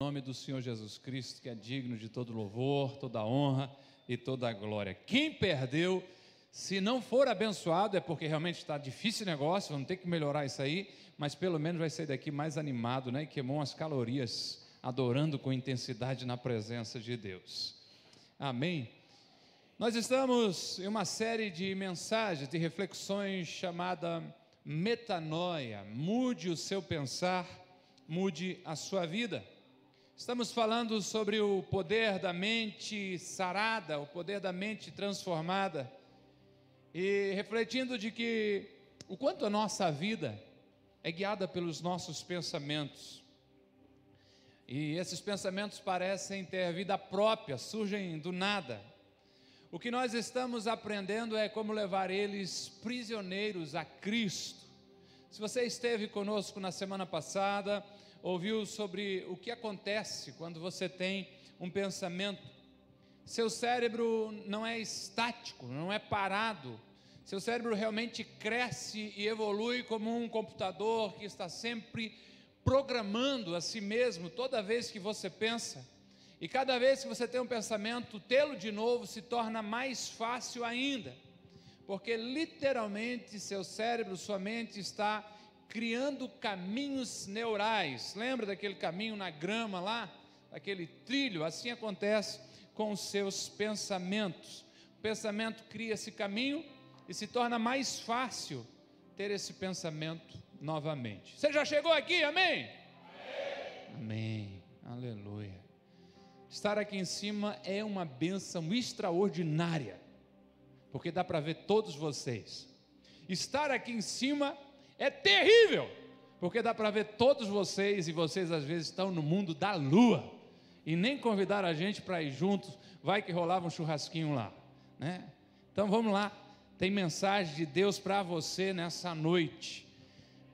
nome do Senhor Jesus Cristo, que é digno de todo louvor, toda honra e toda glória. Quem perdeu, se não for abençoado, é porque realmente está difícil o negócio, vamos ter que melhorar isso aí, mas pelo menos vai sair daqui mais animado, né? E queimou as calorias, adorando com intensidade na presença de Deus. Amém? Nós estamos em uma série de mensagens, de reflexões chamada Metanoia. Mude o seu pensar, mude a sua vida. Estamos falando sobre o poder da mente sarada, o poder da mente transformada, e refletindo de que o quanto a nossa vida é guiada pelos nossos pensamentos. E esses pensamentos parecem ter vida própria, surgem do nada. O que nós estamos aprendendo é como levar eles prisioneiros a Cristo. Se você esteve conosco na semana passada, ouviu sobre o que acontece quando você tem um pensamento. Seu cérebro não é estático, não é parado. Seu cérebro realmente cresce e evolui como um computador que está sempre programando a si mesmo toda vez que você pensa. E cada vez que você tem um pensamento, tê-lo de novo se torna mais fácil ainda, porque literalmente seu cérebro, sua mente está criando caminhos neurais. Lembra daquele caminho na grama lá? Aquele trilho? Assim acontece com os seus pensamentos. O pensamento cria esse caminho e se torna mais fácil ter esse pensamento novamente. Você já chegou aqui? Amém? Amém. Amém. Aleluia. Estar aqui em cima é uma bênção extraordinária, porque dá para ver todos vocês. Estar aqui em cima é terrível, porque dá para ver todos vocês e vocês às vezes estão no mundo da lua e nem convidar a gente para ir juntos, vai que rolava um churrasquinho lá, né? Então vamos lá, tem mensagem de Deus para você nessa noite.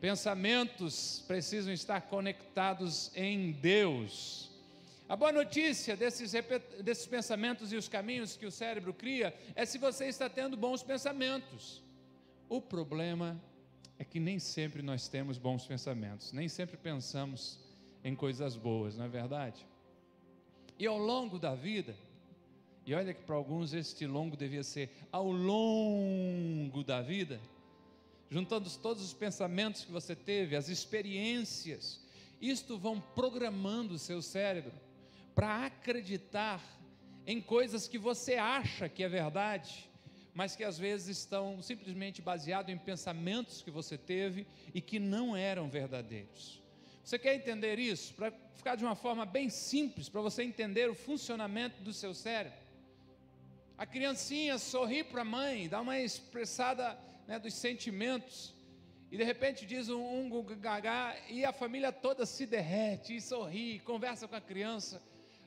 Pensamentos precisam estar conectados em Deus. A boa notícia desses, desses pensamentos e os caminhos que o cérebro cria é se você está tendo bons pensamentos. O problema é que nem sempre nós temos bons pensamentos, nem sempre pensamos em coisas boas, não é verdade? E ao longo da vida, e olha que para alguns este longo devia ser ao longo da vida, juntando todos os pensamentos que você teve, as experiências, isto vão programando o seu cérebro para acreditar em coisas que você acha que é verdade, mas que às vezes estão simplesmente baseados em pensamentos que você teve e que não eram verdadeiros. Você quer entender isso? Para ficar de uma forma bem simples, para você entender o funcionamento do seu cérebro. A criancinha sorri para a mãe, dá uma expressada né, dos sentimentos, e de repente diz um, um gagá, e a família toda se derrete e sorri, conversa com a criança.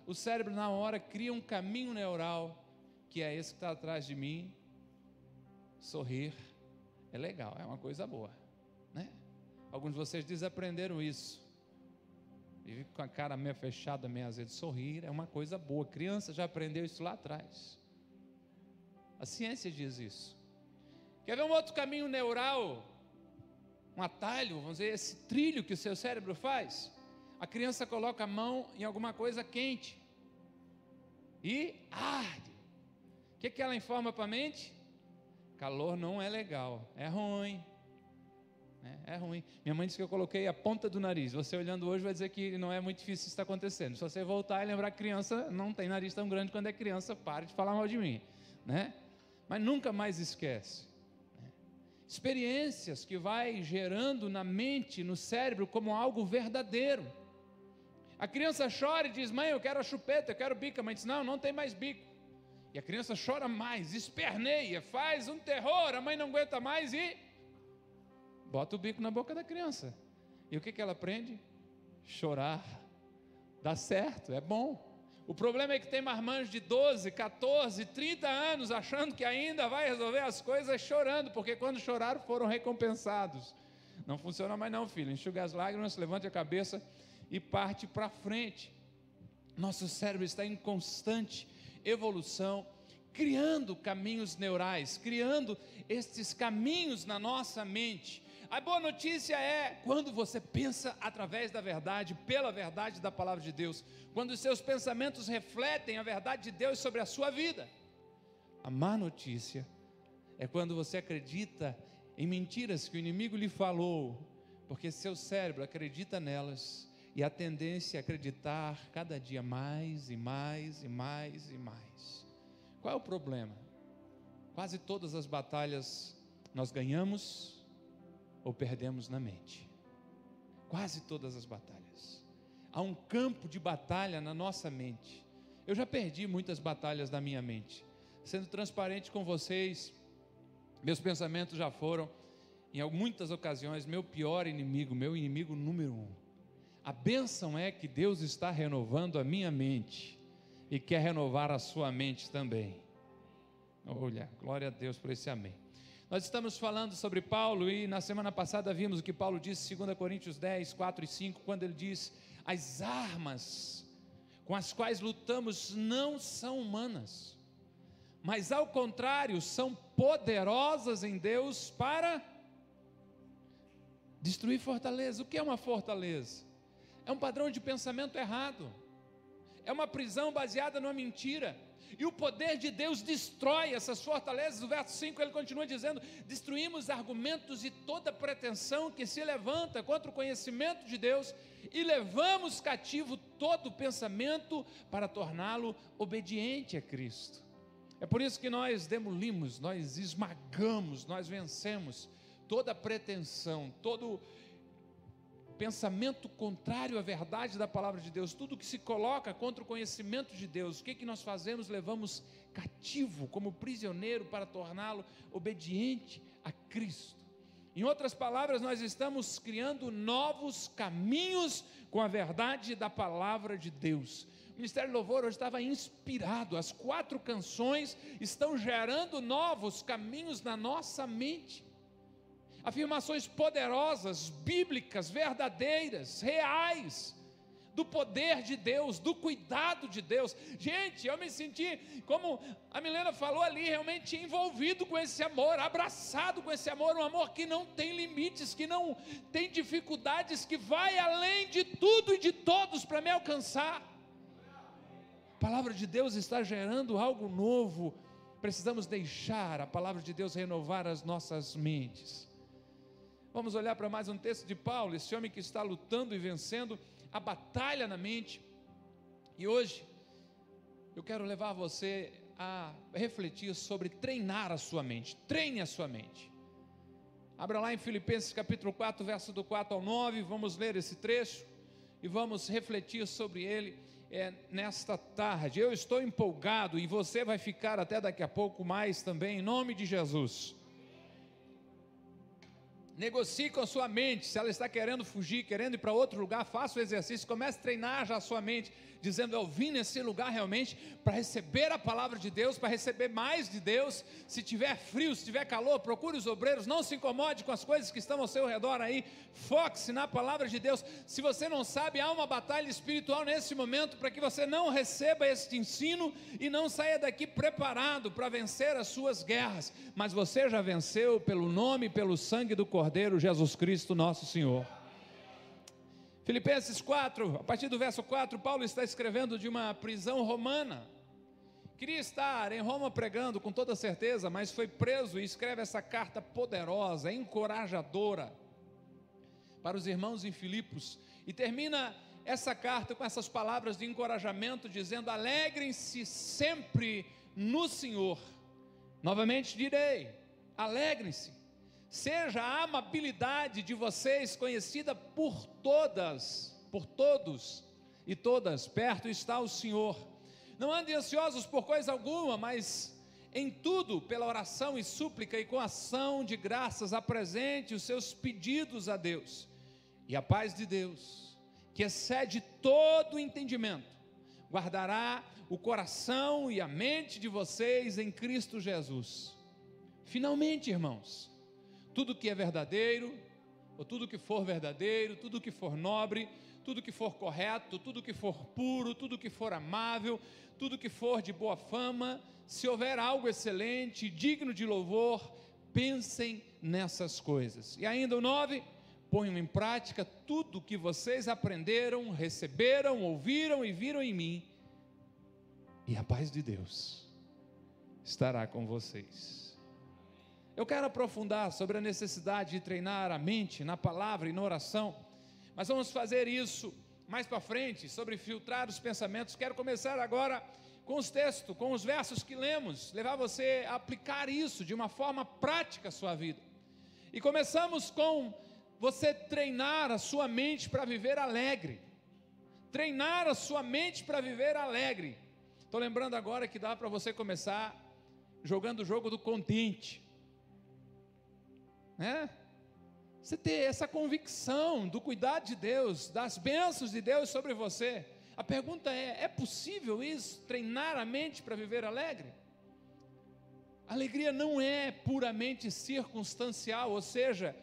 O cérebro, na hora, cria um caminho neural, que é esse que está atrás de mim, sorrir é legal, é uma coisa boa, né? Alguns de vocês desaprenderam isso. E com a cara meio fechada, meio azedo. Sorrir é uma coisa boa. Criança já aprendeu isso lá atrás. A ciência diz isso. Quer ver um outro caminho neural? Um atalho, vamos dizer, esse trilho que o seu cérebro faz? A criança coloca a mão em alguma coisa quente e arde. O que, que ela informa para a mente? Calor não é legal, é ruim. É, é, ruim. Minha mãe disse que eu coloquei a ponta do nariz. Você olhando hoje vai dizer que não é muito difícil isso está acontecendo. Se você voltar e lembrar que criança não tem nariz tão grande quando é criança, pare de falar mal de mim. Né? Mas nunca mais esquece. Né? Experiências que vai gerando na mente, no cérebro, como algo verdadeiro. A criança chora e diz: Mãe, eu quero a chupeta, eu quero bica. A mãe diz: Não, não tem mais bico. E a criança chora mais, esperneia, faz um terror, a mãe não aguenta mais e bota o bico na boca da criança. E o que, que ela aprende? Chorar. Dá certo, é bom. O problema é que tem marmanjos de 12, 14, 30 anos achando que ainda vai resolver as coisas chorando, porque quando choraram foram recompensados. Não funciona mais não, filho. Enxuga as lágrimas, levante a cabeça e parte para frente. Nosso cérebro está em constante evolução, criando caminhos neurais, criando estes caminhos na nossa mente. A boa notícia é quando você pensa através da verdade, pela verdade da palavra de Deus, quando os seus pensamentos refletem a verdade de Deus sobre a sua vida. A má notícia é quando você acredita em mentiras que o inimigo lhe falou, porque seu cérebro acredita nelas e a tendência é acreditar cada dia mais e mais e mais e mais. Qual é o problema? Quase todas as batalhas nós ganhamos ou perdemos na mente. Quase todas as batalhas. Há um campo de batalha na nossa mente. Eu já perdi muitas batalhas na minha mente. Sendo transparente com vocês, meus pensamentos já foram, em muitas ocasiões, meu pior inimigo, meu inimigo número um. A bênção é que Deus está renovando a minha mente e quer renovar a sua mente também. Olha, glória a Deus por esse amém. Nós estamos falando sobre Paulo e na semana passada vimos o que Paulo disse, 2 Coríntios 10, 4 e 5, quando ele diz: As armas com as quais lutamos não são humanas, mas ao contrário, são poderosas em Deus para destruir fortaleza. O que é uma fortaleza? É um padrão de pensamento errado, é uma prisão baseada numa mentira e o poder de Deus destrói essas fortalezas. O verso 5 ele continua dizendo: Destruímos argumentos e toda pretensão que se levanta contra o conhecimento de Deus e levamos cativo todo pensamento para torná-lo obediente a Cristo. É por isso que nós demolimos, nós esmagamos, nós vencemos toda pretensão, todo pensamento contrário à verdade da palavra de Deus, tudo que se coloca contra o conhecimento de Deus, o que, que nós fazemos? Levamos cativo, como prisioneiro, para torná-lo obediente a Cristo. Em outras palavras, nós estamos criando novos caminhos com a verdade da palavra de Deus. O Ministério Louvor hoje estava inspirado, as quatro canções estão gerando novos caminhos na nossa mente afirmações poderosas, bíblicas, verdadeiras, reais, do poder de Deus, do cuidado de Deus. Gente, eu me senti, como a Milena falou ali, realmente envolvido com esse amor, abraçado com esse amor, um amor que não tem limites, que não tem dificuldades, que vai além de tudo e de todos para me alcançar. A palavra de Deus está gerando algo novo. Precisamos deixar a palavra de Deus renovar as nossas mentes. Vamos olhar para mais um texto de Paulo, esse homem que está lutando e vencendo a batalha na mente. E hoje eu quero levar você a refletir sobre treinar a sua mente. Treine a sua mente. Abra lá em Filipenses capítulo 4, verso do 4 ao 9, vamos ler esse trecho e vamos refletir sobre ele é, nesta tarde. Eu estou empolgado e você vai ficar até daqui a pouco mais também, em nome de Jesus. Negocie com a sua mente. Se ela está querendo fugir, querendo ir para outro lugar, faça o exercício. Comece a treinar já a sua mente, dizendo: Eu vim nesse lugar realmente para receber a palavra de Deus, para receber mais de Deus. Se tiver frio, se tiver calor, procure os obreiros. Não se incomode com as coisas que estão ao seu redor aí. Foque-se na palavra de Deus. Se você não sabe, há uma batalha espiritual nesse momento para que você não receba este ensino e não saia daqui preparado para vencer as suas guerras. Mas você já venceu pelo nome pelo sangue do Cordeiro Jesus Cristo, nosso Senhor. Filipenses 4, a partir do verso 4, Paulo está escrevendo de uma prisão romana. Queria estar em Roma pregando com toda certeza, mas foi preso e escreve essa carta poderosa, encorajadora para os irmãos em Filipos e termina essa carta com essas palavras de encorajamento dizendo: "Alegrem-se sempre no Senhor". Novamente direi: alegrem-se. Seja a amabilidade de vocês conhecida por todas, por todos e todas, perto está o Senhor. Não andem ansiosos por coisa alguma, mas em tudo, pela oração e súplica e com ação de graças, apresente os seus pedidos a Deus. E a paz de Deus, que excede todo entendimento, guardará o coração e a mente de vocês em Cristo Jesus. Finalmente, irmãos, tudo que é verdadeiro, ou tudo que for verdadeiro, tudo que for nobre, tudo que for correto, tudo que for puro, tudo que for amável, tudo que for de boa fama, se houver algo excelente, digno de louvor, pensem nessas coisas. E ainda o 9, ponham em prática tudo o que vocês aprenderam, receberam, ouviram e viram em mim, e a paz de Deus estará com vocês. Eu quero aprofundar sobre a necessidade de treinar a mente na palavra e na oração, mas vamos fazer isso mais para frente, sobre filtrar os pensamentos. Quero começar agora com os textos, com os versos que lemos, levar você a aplicar isso de uma forma prática à sua vida. E começamos com você treinar a sua mente para viver alegre. Treinar a sua mente para viver alegre. Estou lembrando agora que dá para você começar jogando o jogo do contente. Né? Você ter essa convicção do cuidado de Deus, das bênçãos de Deus sobre você. A pergunta é: é possível isso? Treinar a mente para viver alegre? Alegria não é puramente circunstancial, ou seja,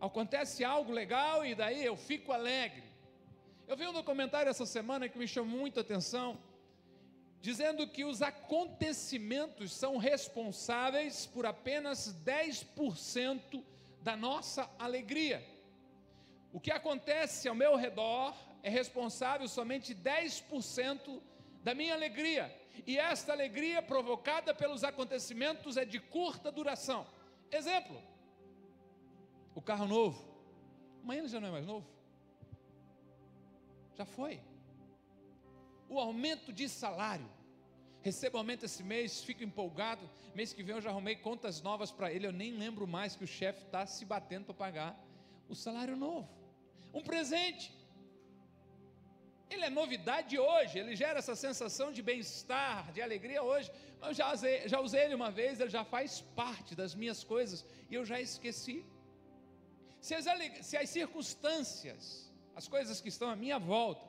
acontece algo legal e daí eu fico alegre. Eu vi um documentário essa semana que me chamou muita atenção, dizendo que os acontecimentos são responsáveis por apenas 10% da nossa alegria. O que acontece ao meu redor é responsável somente 10% da minha alegria. E esta alegria provocada pelos acontecimentos é de curta duração. Exemplo: o carro novo. Amanhã ele já não é mais novo. Já foi. O aumento de salário. Recebo aumento esse mês, fico empolgado. Mês que vem eu já arrumei contas novas para ele. Eu nem lembro mais que o chefe está se batendo para pagar o salário novo. Um presente. Ele é novidade hoje, ele gera essa sensação de bem-estar, de alegria hoje. Eu já usei, já usei ele uma vez, ele já faz parte das minhas coisas e eu já esqueci. Se as, se as circunstâncias, as coisas que estão à minha volta,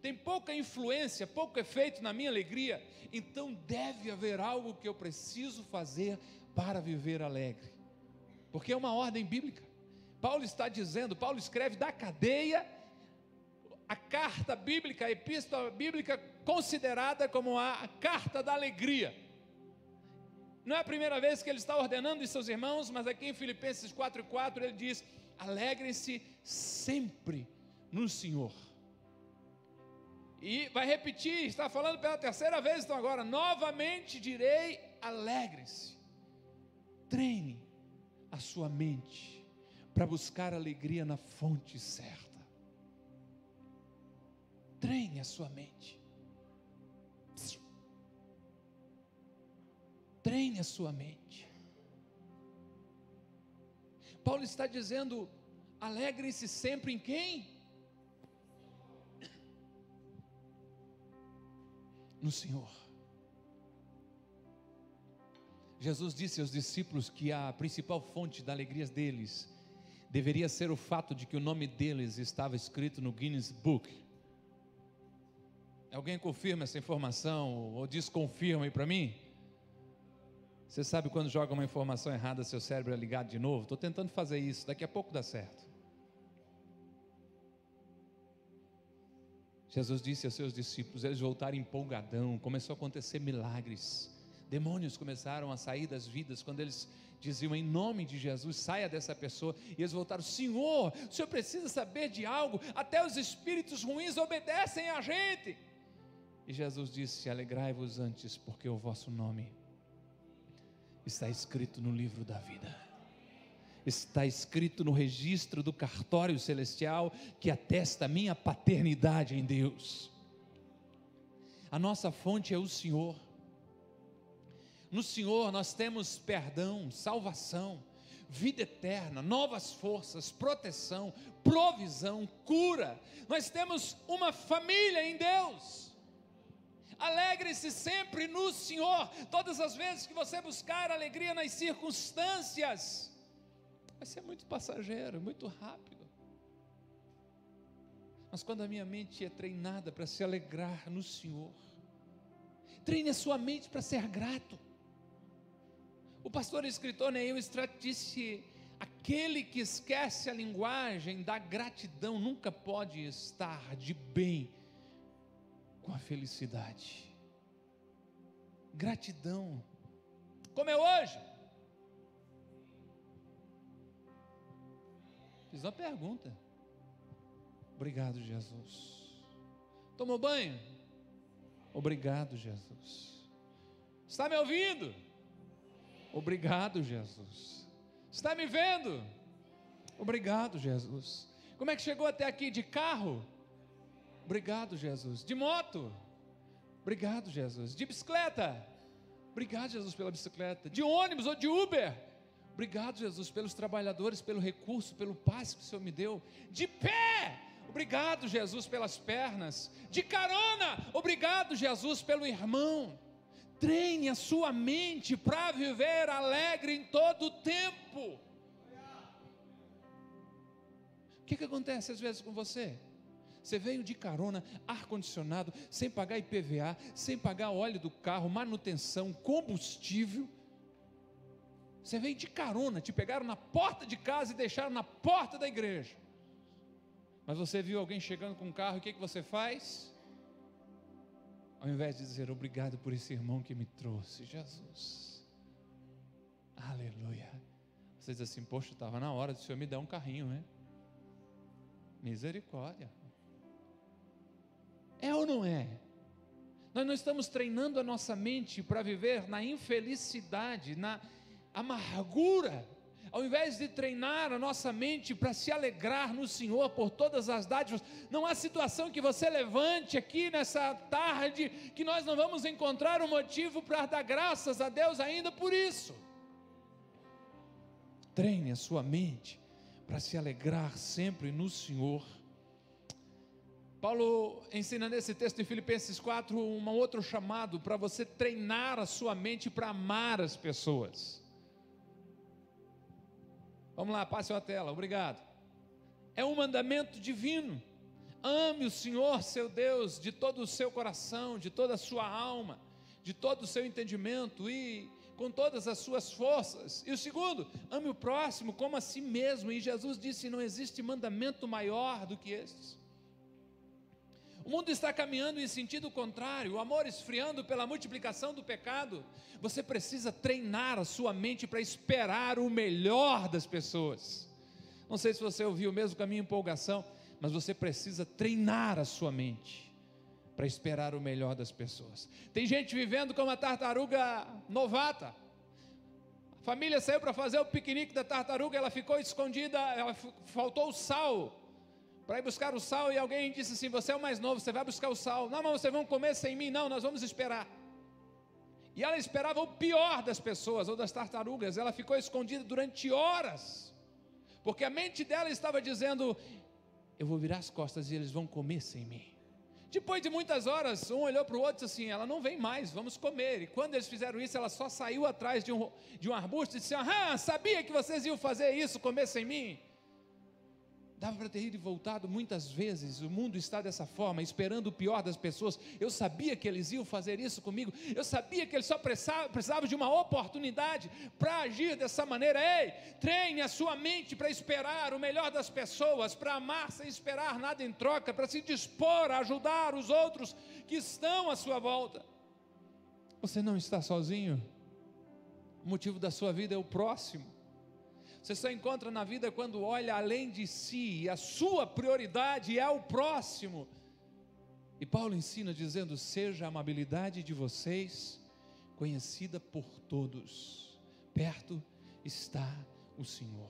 tem pouca influência, pouco efeito na minha alegria, então deve haver algo que eu preciso fazer para viver alegre, porque é uma ordem bíblica. Paulo está dizendo, Paulo escreve da cadeia, a carta bíblica, a epístola bíblica considerada como a carta da alegria. Não é a primeira vez que ele está ordenando os seus irmãos, mas aqui em Filipenses 4,4 ele diz: alegrem-se sempre no Senhor. E vai repetir, está falando pela terceira vez, então agora, novamente direi: alegre-se. Treine a sua mente para buscar alegria na fonte certa. Treine a sua mente. Treine a sua mente. Paulo está dizendo: alegre-se sempre em quem? No Senhor. Jesus disse aos discípulos que a principal fonte da alegria deles deveria ser o fato de que o nome deles estava escrito no Guinness Book. Alguém confirma essa informação ou desconfirma para mim? Você sabe quando joga uma informação errada, seu cérebro é ligado de novo? Estou tentando fazer isso, daqui a pouco dá certo. Jesus disse aos seus discípulos, eles voltaram empolgadão, começou a acontecer milagres. Demônios começaram a sair das vidas quando eles diziam em nome de Jesus, saia dessa pessoa. E eles voltaram: Senhor, o senhor precisa saber de algo, até os espíritos ruins obedecem a gente. E Jesus disse: Alegrai-vos antes, porque o vosso nome está escrito no livro da vida, está escrito no registro do cartório celestial que atesta a minha paternidade em Deus. A nossa fonte é o Senhor. No Senhor nós temos perdão, salvação, vida eterna, novas forças, proteção, provisão, cura. Nós temos uma família em Deus. Alegre-se sempre no Senhor. Todas as vezes que você buscar alegria nas circunstâncias, vai ser muito passageiro, muito rápido. Mas quando a minha mente é treinada para se alegrar no Senhor, treine a sua mente para ser grato. O pastor e escritor Neil Stratt disse: aquele que esquece a linguagem da gratidão nunca pode estar de bem com a felicidade. Gratidão. Como é hoje? Fiz uma pergunta. Obrigado, Jesus. Tomou banho? Obrigado, Jesus. Está me ouvindo? Obrigado, Jesus. Está me vendo? Obrigado, Jesus. Como é que chegou até aqui? De carro? Obrigado, Jesus. De moto? Obrigado, Jesus. De bicicleta? Obrigado, Jesus, pela bicicleta. De ônibus ou de Uber? Obrigado, Jesus, pelos trabalhadores, pelo recurso, pelo passe que o Senhor me deu. De pé! Obrigado, Jesus, pelas pernas. De carona! Obrigado, Jesus, pelo irmão. Treine a sua mente para viver alegre em todo o tempo. O que, que acontece às vezes com você? Você veio de carona, ar-condicionado, sem pagar IPVA, sem pagar óleo do carro, manutenção, combustível. Você veio de carona, te pegaram na porta de casa e deixaram na porta da igreja. Mas você viu alguém chegando com um carro, o que, que você faz? Ao invés de dizer obrigado por esse irmão que me trouxe, Jesus. Aleluia. Você diz assim, poxa, estava na hora do Senhor me dar um carrinho, né? Misericórdia. É ou não é? Nós não estamos treinando a nossa mente para viver na infelicidade, na amargura, ao invés de treinar a nossa mente para se alegrar no Senhor por todas as dádivas, não há situação que você levante aqui nessa tarde que nós não vamos encontrar um motivo para dar graças a Deus ainda por isso. Treine a sua mente para se alegrar sempre no Senhor. Paulo ensina nesse texto em Filipenses 4 um outro chamado para você treinar a sua mente para amar as pessoas. Vamos lá, passe a tela, obrigado. É um mandamento divino. Ame o Senhor seu Deus de todo o seu coração, de toda a sua alma, de todo o seu entendimento e com todas as suas forças. E o segundo, ame o próximo como a si mesmo. E Jesus disse: não existe mandamento maior do que estes. O mundo está caminhando em sentido contrário, o amor esfriando pela multiplicação do pecado. Você precisa treinar a sua mente para esperar o melhor das pessoas. Não sei se você ouviu mesmo com a minha empolgação, mas você precisa treinar a sua mente para esperar o melhor das pessoas. Tem gente vivendo como a tartaruga novata. A família saiu para fazer o piquenique da tartaruga, ela ficou escondida, ela faltou o sal para ir buscar o sal e alguém disse assim: Você é o mais novo, você vai buscar o sal. Não, mas vocês vão comer sem mim. Não, nós vamos esperar. E ela esperava o pior das pessoas ou das tartarugas. Ela ficou escondida durante horas, porque a mente dela estava dizendo: Eu vou virar as costas e eles vão comer sem mim. Depois de muitas horas, um olhou para o outro e disse assim: Ela não vem mais, vamos comer. E quando eles fizeram isso, ela só saiu atrás de um, de um arbusto e disse: Ah, sabia que vocês iam fazer isso, comer sem mim? Dava para ter ido e voltado muitas vezes. O mundo está dessa forma, esperando o pior das pessoas. Eu sabia que eles iam fazer isso comigo. Eu sabia que eles só precisavam de uma oportunidade para agir dessa maneira. Ei, treine a sua mente para esperar o melhor das pessoas, para amar sem esperar nada em troca, para se dispor a ajudar os outros que estão à sua volta. Você não está sozinho. O motivo da sua vida é o próximo. Você só encontra na vida quando olha além de si, e a sua prioridade é o próximo. E Paulo ensina dizendo: seja a amabilidade de vocês conhecida por todos, perto está o Senhor.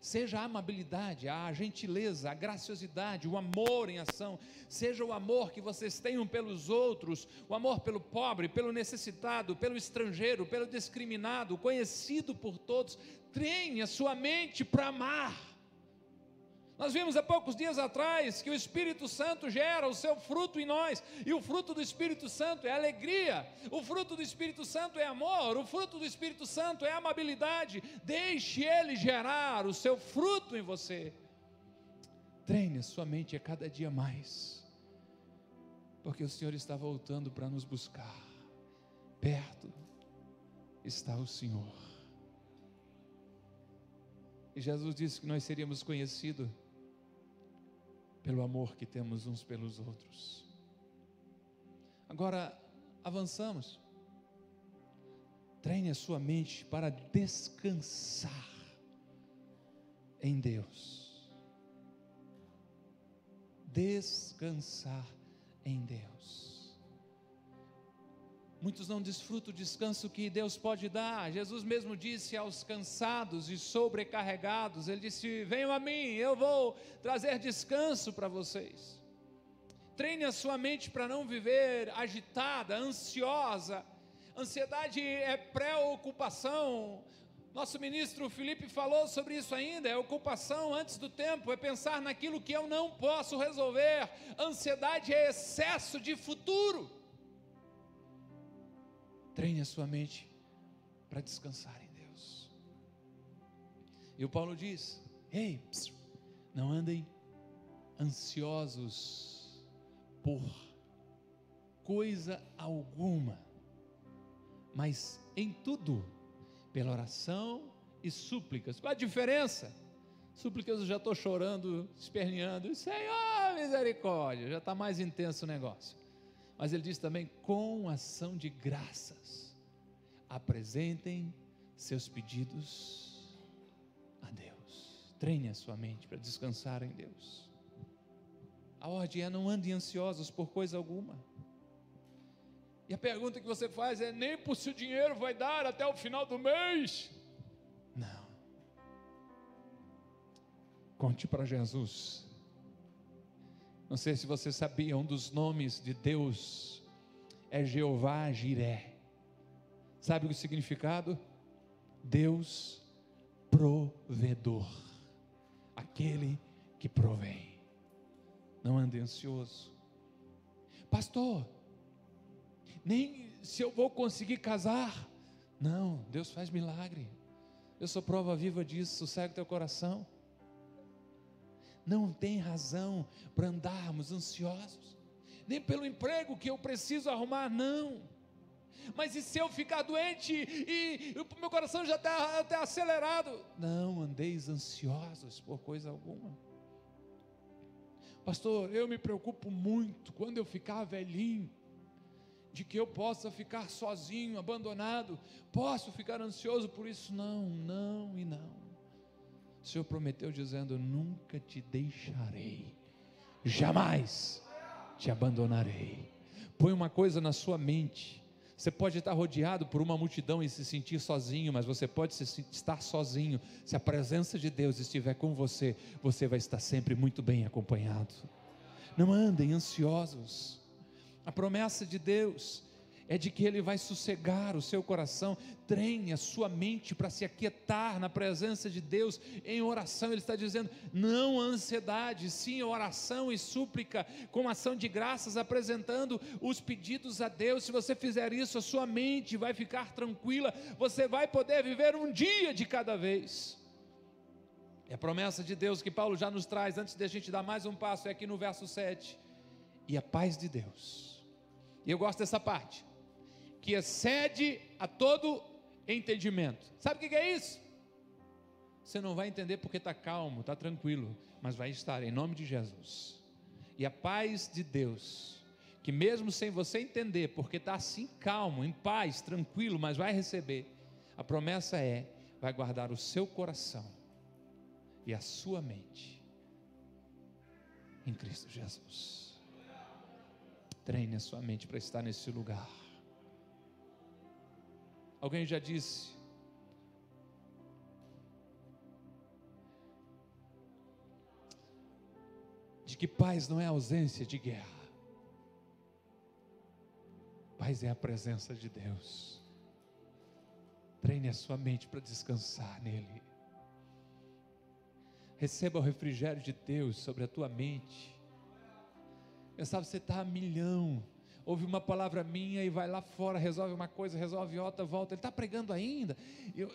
Seja a amabilidade, a gentileza, a graciosidade, o amor em ação, seja o amor que vocês tenham pelos outros, o amor pelo pobre, pelo necessitado, pelo estrangeiro, pelo discriminado, conhecido por todos, treine a sua mente para amar. Nós vimos há poucos dias atrás que o Espírito Santo gera o seu fruto em nós, e o fruto do Espírito Santo é alegria, o fruto do Espírito Santo é amor, o fruto do Espírito Santo é amabilidade. Deixe ele gerar o seu fruto em você. Treine a sua mente a cada dia mais, porque o Senhor está voltando para nos buscar. Perto está o Senhor. E Jesus disse que nós seríamos conhecidos pelo amor que temos uns pelos outros. Agora, avançamos. Treine a sua mente para descansar em Deus. Descansar em Deus. Muitos não desfrutam o descanso que Deus pode dar. Jesus mesmo disse aos cansados e sobrecarregados: Ele disse: Venham a mim, eu vou trazer descanso para vocês. Treine a sua mente para não viver agitada, ansiosa. Ansiedade é preocupação. Nosso ministro Felipe falou sobre isso ainda. É ocupação antes do tempo, é pensar naquilo que eu não posso resolver. Ansiedade é excesso de futuro. Treine a sua mente para descansar em Deus. E o Paulo diz: Ei, não andem ansiosos por coisa alguma, mas em tudo, pela oração e súplicas. Qual a diferença? Súplicas eu já estou chorando, esperneando, Senhor, misericórdia, já está mais intenso o negócio. Mas ele diz também: com ação de graças, apresentem seus pedidos a Deus. Treine a sua mente para descansar em Deus. A ordem é não andem ansiosos por coisa alguma. E a pergunta que você faz é: nem por se o dinheiro vai dar até o final do mês. Não. Conte para Jesus. Não sei se você sabia, um dos nomes de Deus é Jeová Jiré. Sabe o significado? Deus provedor. Aquele que provém não ande ansioso. Pastor, nem se eu vou conseguir casar. Não, Deus faz milagre. Eu sou prova viva disso, sossega teu coração. Não tem razão para andarmos ansiosos, nem pelo emprego que eu preciso arrumar, não. Mas e se eu ficar doente e o meu coração já está tá acelerado? Não andeis ansiosos por coisa alguma. Pastor, eu me preocupo muito quando eu ficar velhinho, de que eu possa ficar sozinho, abandonado, posso ficar ansioso por isso? Não, não e não. O Senhor prometeu dizendo: Nunca te deixarei, jamais te abandonarei. Põe uma coisa na sua mente você pode estar rodeado por uma multidão e se sentir sozinho, mas você pode estar sozinho. Se a presença de Deus estiver com você, você vai estar sempre muito bem acompanhado. Não andem ansiosos. A promessa de Deus é de que Ele vai sossegar o seu coração. Treine a sua mente para se aquietar na presença de Deus em oração. Ele está dizendo: não ansiedade, sim oração e súplica, com ação de graças, apresentando os pedidos a Deus. Se você fizer isso, a sua mente vai ficar tranquila, você vai poder viver um dia de cada vez. É a promessa de Deus que Paulo já nos traz, antes de a gente dar mais um passo, é aqui no verso 7. E a paz de Deus. E eu gosto dessa parte que excede a todo entendimento. Sabe o que é isso? Você não vai entender porque está calmo, está tranquilo, mas vai estar em nome de Jesus. E a paz de Deus, que mesmo sem você entender, porque está assim calmo, em paz, tranquilo, mas vai receber, a promessa é: vai guardar o seu coração e a sua mente em Cristo Jesus. Treine a sua mente para estar nesse lugar. Alguém já disse. De que paz não é ausência de guerra. Paz é a presença de Deus. Treine a sua mente para descansar nele. Receba o refrigério de Deus sobre a tua mente. Eu sabe, você está a milhão ouve uma palavra minha e vai lá fora, resolve uma coisa, resolve outra, volta. Ele está pregando ainda. Eu...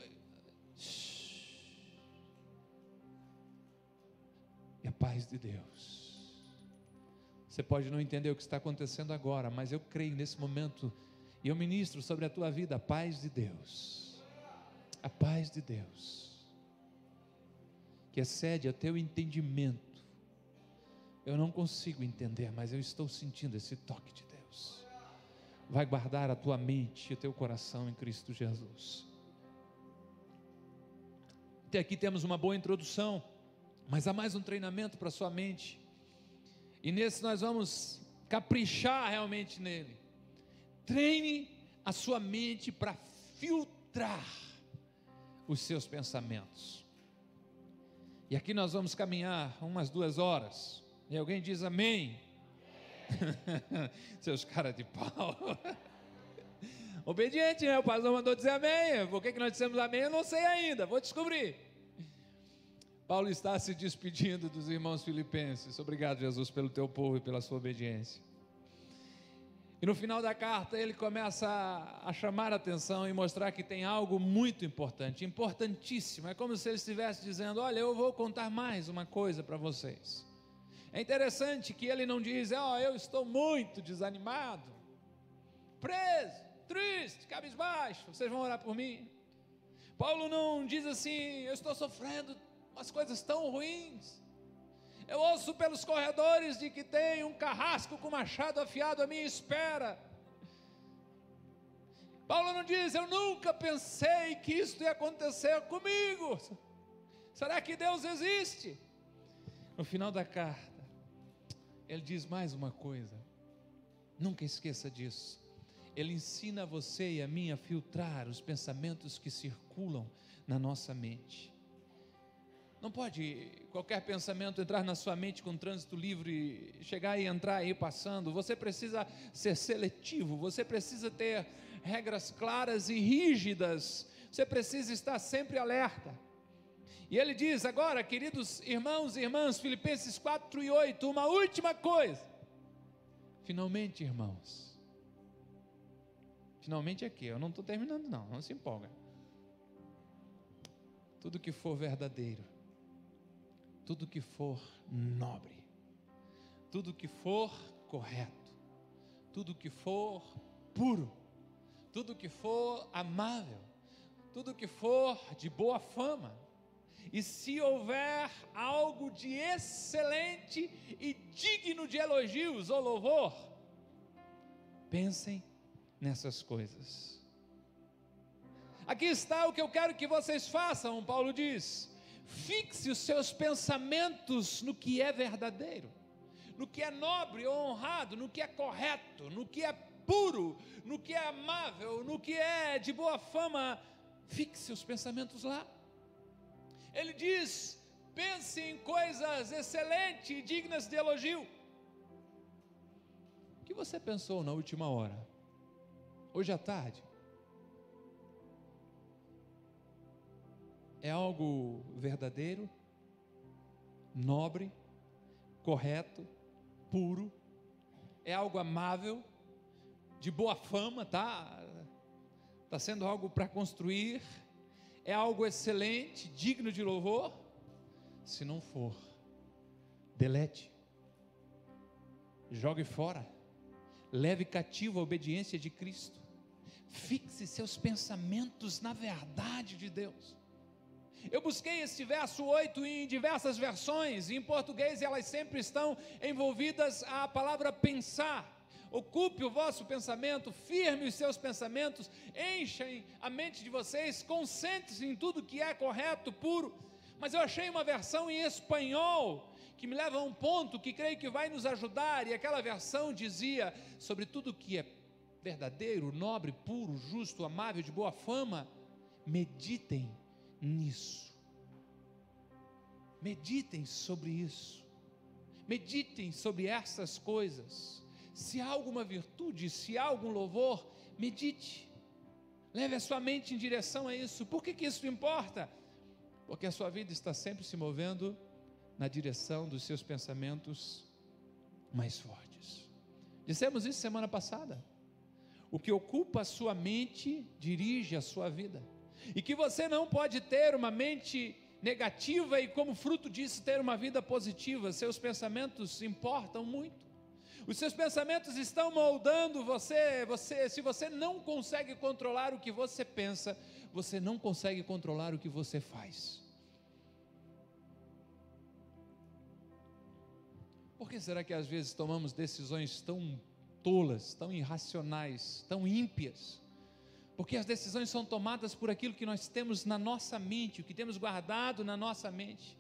E a paz de Deus. Você pode não entender o que está acontecendo agora, mas eu creio nesse momento e eu ministro sobre a tua vida a paz de Deus. A paz de Deus. Que excede ao teu entendimento. Eu não consigo entender, mas eu estou sentindo esse toque de vai guardar a tua mente e o teu coração em Cristo Jesus. Até aqui temos uma boa introdução, mas há mais um treinamento para a sua mente. E nesse nós vamos caprichar realmente nele. Treine a sua mente para filtrar os seus pensamentos. E aqui nós vamos caminhar umas duas horas. E alguém diz amém. Seus caras de pau. Obediente, né? O pastor mandou dizer amém. Por que, que nós dissemos amém? Eu não sei ainda, vou descobrir. Paulo está se despedindo dos irmãos filipenses. Obrigado, Jesus, pelo teu povo e pela sua obediência. E no final da carta ele começa a, a, chamar a atenção e mostrar que tem algo muito importante, importantíssimo. É como se ele estivesse dizendo: Olha, eu vou contar mais uma coisa para vocês. É interessante que ele não diz: Ó, oh, eu estou muito desanimado, preso, triste, cabisbaixo, vocês vão orar por mim. Paulo não diz assim: Eu estou sofrendo umas coisas tão ruins. Eu ouço pelos corredores de que tem um carrasco com machado afiado à minha espera. Paulo não diz, eu nunca pensei que isso ia acontecer comigo. Será que Deus existe? No final da carta, ele diz mais uma coisa. Nunca esqueça disso. Ele ensina você e a mim a filtrar os pensamentos que circulam na nossa mente. Não pode qualquer pensamento entrar na sua mente com trânsito livre, chegar e entrar aí passando. Você precisa ser seletivo, você precisa ter regras claras e rígidas. Você precisa estar sempre alerta. E ele diz agora, queridos irmãos e irmãs, Filipenses 4 e 8, uma última coisa. Finalmente, irmãos. Finalmente aqui, eu não estou terminando, não, não se empolga. Tudo que for verdadeiro tudo que for nobre, tudo que for correto, tudo que for puro, tudo que for amável, tudo que for de boa fama, e se houver algo de excelente e digno de elogios ou louvor, pensem nessas coisas. Aqui está o que eu quero que vocês façam, Paulo diz. Fixe os seus pensamentos no que é verdadeiro, no que é nobre ou honrado, no que é correto, no que é puro, no que é amável, no que é de boa fama. Fixe os pensamentos lá. Ele diz: pense em coisas excelentes e dignas de elogio. O que você pensou na última hora? Hoje à tarde? é algo verdadeiro, nobre, correto, puro, é algo amável, de boa fama, tá? Está sendo algo para construir, é algo excelente, digno de louvor. Se não for, delete, jogue fora, leve cativo a obediência de Cristo, fixe seus pensamentos na verdade de Deus. Eu busquei esse verso 8 em diversas versões, em português elas sempre estão envolvidas a palavra pensar. Ocupe o vosso pensamento, firme os seus pensamentos, enchem a mente de vocês, concentre-se em tudo que é correto, puro. Mas eu achei uma versão em espanhol que me leva a um ponto que creio que vai nos ajudar, e aquela versão dizia sobre tudo que é verdadeiro, nobre, puro, justo, amável, de boa fama, meditem nisso. Meditem sobre isso. Meditem sobre essas coisas. Se há alguma virtude, se há algum louvor, medite. Leve a sua mente em direção a isso. Por que, que isso importa? Porque a sua vida está sempre se movendo na direção dos seus pensamentos mais fortes. Dissemos isso semana passada. O que ocupa a sua mente dirige a sua vida e que você não pode ter uma mente negativa e, como fruto disso, ter uma vida positiva. Seus pensamentos importam muito. Os seus pensamentos estão moldando você, você. Se você não consegue controlar o que você pensa, você não consegue controlar o que você faz. Por que será que às vezes tomamos decisões tão tolas, tão irracionais, tão ímpias? Porque as decisões são tomadas por aquilo que nós temos na nossa mente, o que temos guardado na nossa mente.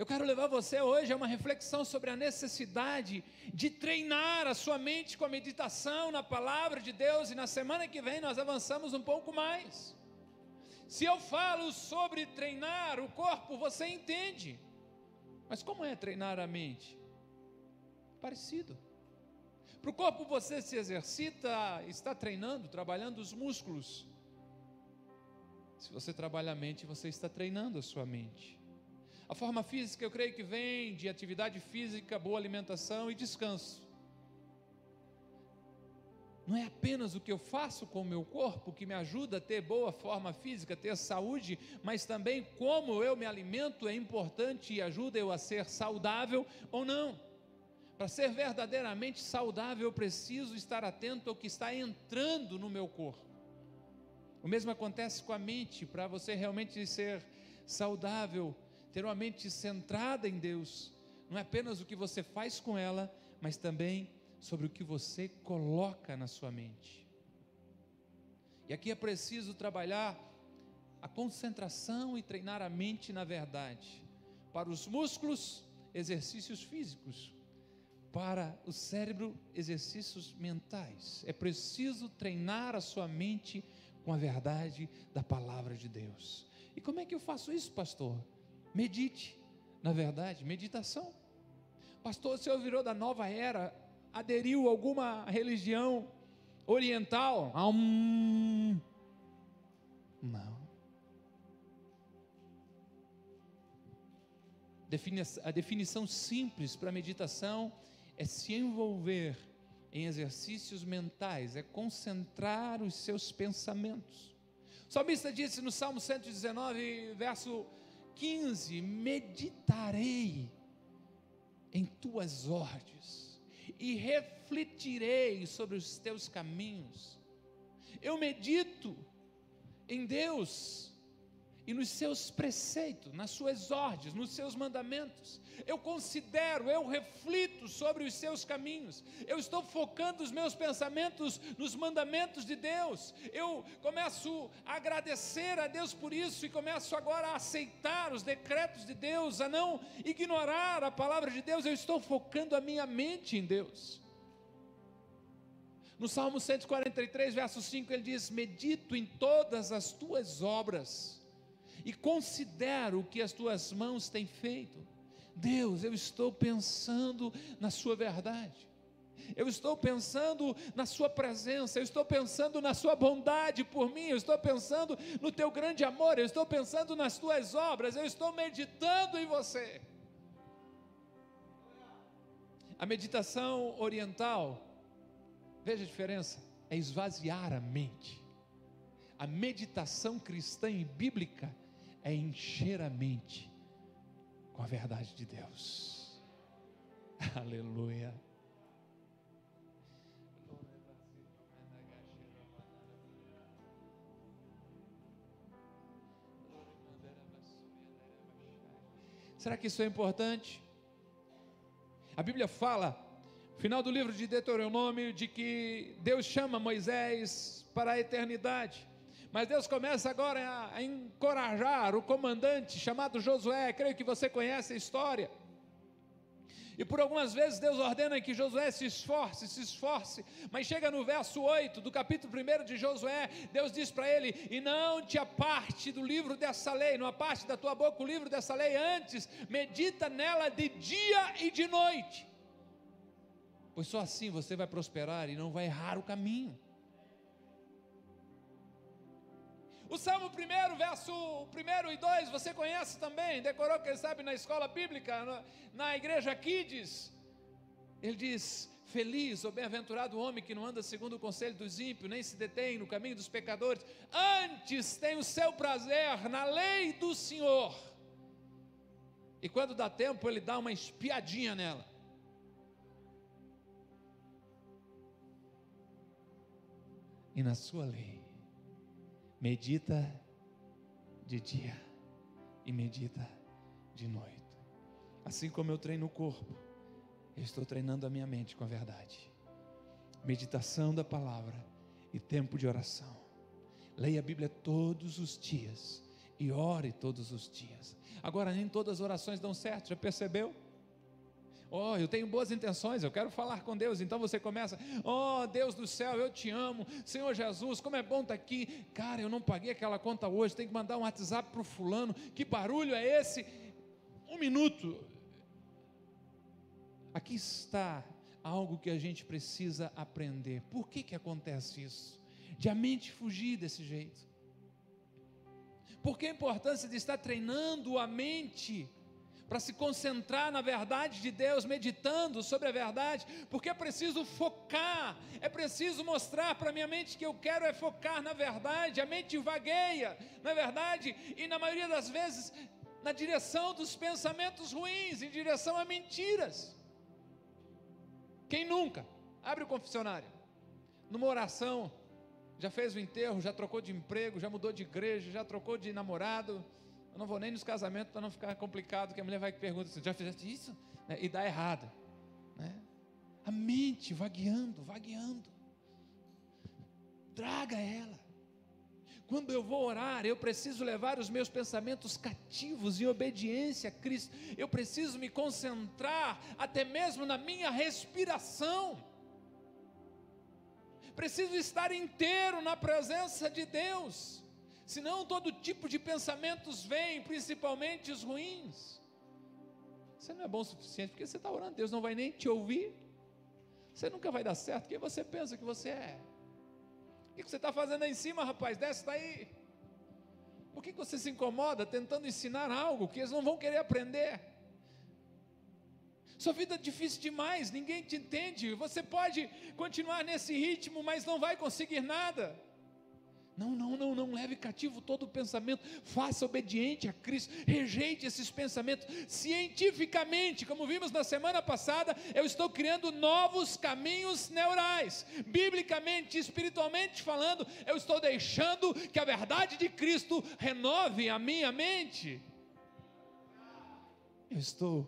Eu quero levar você hoje a uma reflexão sobre a necessidade de treinar a sua mente com a meditação na palavra de Deus e na semana que vem nós avançamos um pouco mais. Se eu falo sobre treinar o corpo, você entende. Mas como é treinar a mente? Parecido. Para o corpo você se exercita, está treinando, trabalhando os músculos. Se você trabalha a mente, você está treinando a sua mente. A forma física, eu creio que vem de atividade física, boa alimentação e descanso. Não é apenas o que eu faço com o meu corpo que me ajuda a ter boa forma física, ter saúde, mas também como eu me alimento é importante e ajuda eu a ser saudável ou não. Para ser verdadeiramente saudável, eu preciso estar atento ao que está entrando no meu corpo. O mesmo acontece com a mente, para você realmente ser saudável, ter uma mente centrada em Deus, não é apenas o que você faz com ela, mas também sobre o que você coloca na sua mente. E aqui é preciso trabalhar a concentração e treinar a mente na verdade. Para os músculos, exercícios físicos. Para o cérebro, exercícios mentais. É preciso treinar a sua mente com a verdade da palavra de Deus. E como é que eu faço isso, pastor? Medite, na verdade, meditação. Pastor, o senhor virou da nova era, aderiu a alguma religião oriental? Um... Não. A definição simples para meditação é se envolver em exercícios mentais, é concentrar os seus pensamentos. O salmista disse no Salmo 119, verso 15: Meditarei em tuas ordens e refletirei sobre os teus caminhos. Eu medito em Deus e nos seus preceitos, nas suas ordens, nos seus mandamentos. Eu considero, eu reflito sobre os seus caminhos. Eu estou focando os meus pensamentos nos mandamentos de Deus. Eu começo a agradecer a Deus por isso e começo agora a aceitar os decretos de Deus, a não ignorar a palavra de Deus. Eu estou focando a minha mente em Deus. No Salmo 143, verso 5, ele diz: Medito em todas as tuas obras e considero o que as tuas mãos têm feito. Deus, eu estou pensando na Sua verdade, eu estou pensando na Sua presença, eu estou pensando na Sua bondade por mim, eu estou pensando no Teu grande amor, eu estou pensando nas Tuas obras, eu estou meditando em você. A meditação oriental, veja a diferença, é esvaziar a mente. A meditação cristã e bíblica é encher a mente com a verdade de Deus. Aleluia. Será que isso é importante? A Bíblia fala, no final do livro de Deuteronômio, de que Deus chama Moisés para a eternidade. Mas Deus começa agora a, a encorajar o comandante chamado Josué, creio que você conhece a história. E por algumas vezes Deus ordena que Josué se esforce, se esforce, mas chega no verso 8 do capítulo 1 de Josué, Deus diz para ele: E não te aparte do livro dessa lei, não aparte da tua boca o livro dessa lei, antes medita nela de dia e de noite, pois só assim você vai prosperar e não vai errar o caminho. O Salmo 1, verso 1 e 2, você conhece também, decorou, quem sabe, na escola bíblica, na, na igreja Kids. Ele diz: Feliz ou bem-aventurado o homem que não anda segundo o conselho dos ímpios, nem se detém no caminho dos pecadores, antes tem o seu prazer na lei do Senhor. E quando dá tempo, ele dá uma espiadinha nela. E na sua lei medita de dia e medita de noite. Assim como eu treino o corpo, eu estou treinando a minha mente com a verdade. Meditação da palavra e tempo de oração. Leia a Bíblia todos os dias, e ore todos os dias. Agora, nem todas as orações dão certo, já percebeu? Oh, eu tenho boas intenções, eu quero falar com Deus. Então você começa, oh Deus do céu, eu te amo, Senhor Jesus, como é bom estar aqui. Cara, eu não paguei aquela conta hoje, tem que mandar um WhatsApp para o fulano. Que barulho é esse? Um minuto. Aqui está algo que a gente precisa aprender. Por que, que acontece isso? De a mente fugir desse jeito. Por que a importância de estar treinando a mente para se concentrar na verdade de Deus, meditando sobre a verdade, porque é preciso focar, é preciso mostrar para minha mente que eu quero é focar na verdade, a mente vagueia, na verdade, e na maioria das vezes na direção dos pensamentos ruins, em direção a mentiras. Quem nunca abre o confessionário, numa oração, já fez o enterro, já trocou de emprego, já mudou de igreja, já trocou de namorado, eu não vou nem nos casamentos para não ficar complicado, que a mulher vai perguntar assim, já fizeste isso? Né? E dá errado. Né? A mente vagueando, vagueando. Traga ela. Quando eu vou orar, eu preciso levar os meus pensamentos cativos em obediência a Cristo. Eu preciso me concentrar até mesmo na minha respiração. Preciso estar inteiro na presença de Deus senão todo tipo de pensamentos vem, principalmente os ruins. Você não é bom o suficiente, porque você está orando, Deus não vai nem te ouvir. Você nunca vai dar certo, quem você pensa que você é? O que você está fazendo aí em cima, rapaz? Desce daí. Por que você se incomoda tentando ensinar algo que eles não vão querer aprender? Sua vida é difícil demais, ninguém te entende. Você pode continuar nesse ritmo, mas não vai conseguir nada. Não, não, não, não leve cativo todo o pensamento, faça obediente a Cristo, rejeite esses pensamentos. Cientificamente, como vimos na semana passada, eu estou criando novos caminhos neurais. Biblicamente, espiritualmente falando, eu estou deixando que a verdade de Cristo renove a minha mente. Eu estou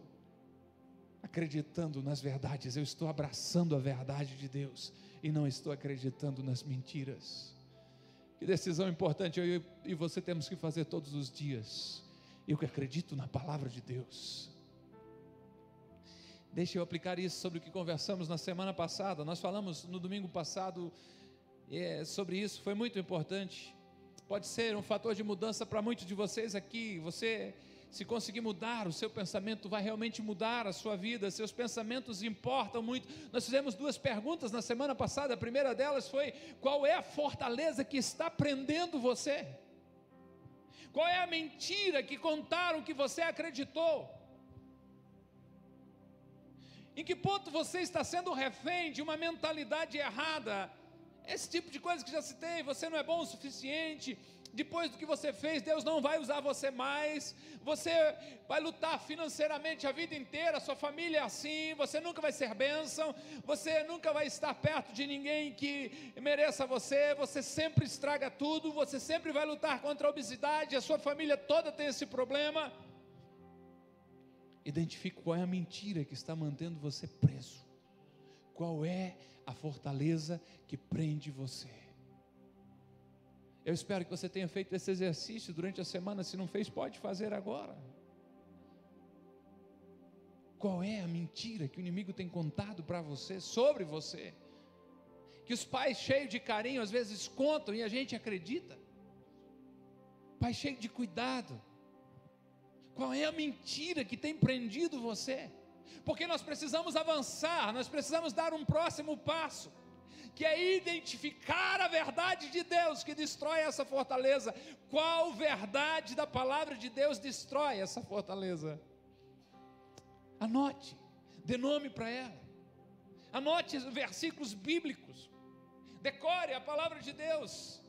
acreditando nas verdades, eu estou abraçando a verdade de Deus e não estou acreditando nas mentiras. Que decisão importante eu e você temos que fazer todos os dias. Eu que acredito na palavra de Deus. Deixa eu aplicar isso sobre o que conversamos na semana passada. Nós falamos no domingo passado é, sobre isso, foi muito importante. Pode ser um fator de mudança para muitos de vocês aqui. Você se conseguir mudar o seu pensamento, vai realmente mudar a sua vida, seus pensamentos importam muito. Nós fizemos duas perguntas na semana passada, a primeira delas foi: qual é a fortaleza que está prendendo você? Qual é a mentira que contaram que você acreditou? Em que ponto você está sendo refém de uma mentalidade errada? Esse tipo de coisa que já citei, você não é bom o suficiente, depois do que você fez, Deus não vai usar você mais, você vai lutar financeiramente a vida inteira, sua família é assim, você nunca vai ser bênção, você nunca vai estar perto de ninguém que mereça você, você sempre estraga tudo, você sempre vai lutar contra a obesidade, a sua família toda tem esse problema. Identifique qual é a mentira que está mantendo você preso, qual é a fortaleza que prende você. Eu espero que você tenha feito esse exercício durante a semana. Se não fez, pode fazer agora. Qual é a mentira que o inimigo tem contado para você, sobre você? Que os pais cheios de carinho às vezes contam e a gente acredita. Pai cheio de cuidado. Qual é a mentira que tem prendido você? Porque nós precisamos avançar, nós precisamos dar um próximo passo que é identificar a verdade de Deus que destrói essa fortaleza. Qual verdade da palavra de Deus destrói essa fortaleza? Anote, dê nome para ela. Anote os versículos bíblicos. Decore a palavra de Deus.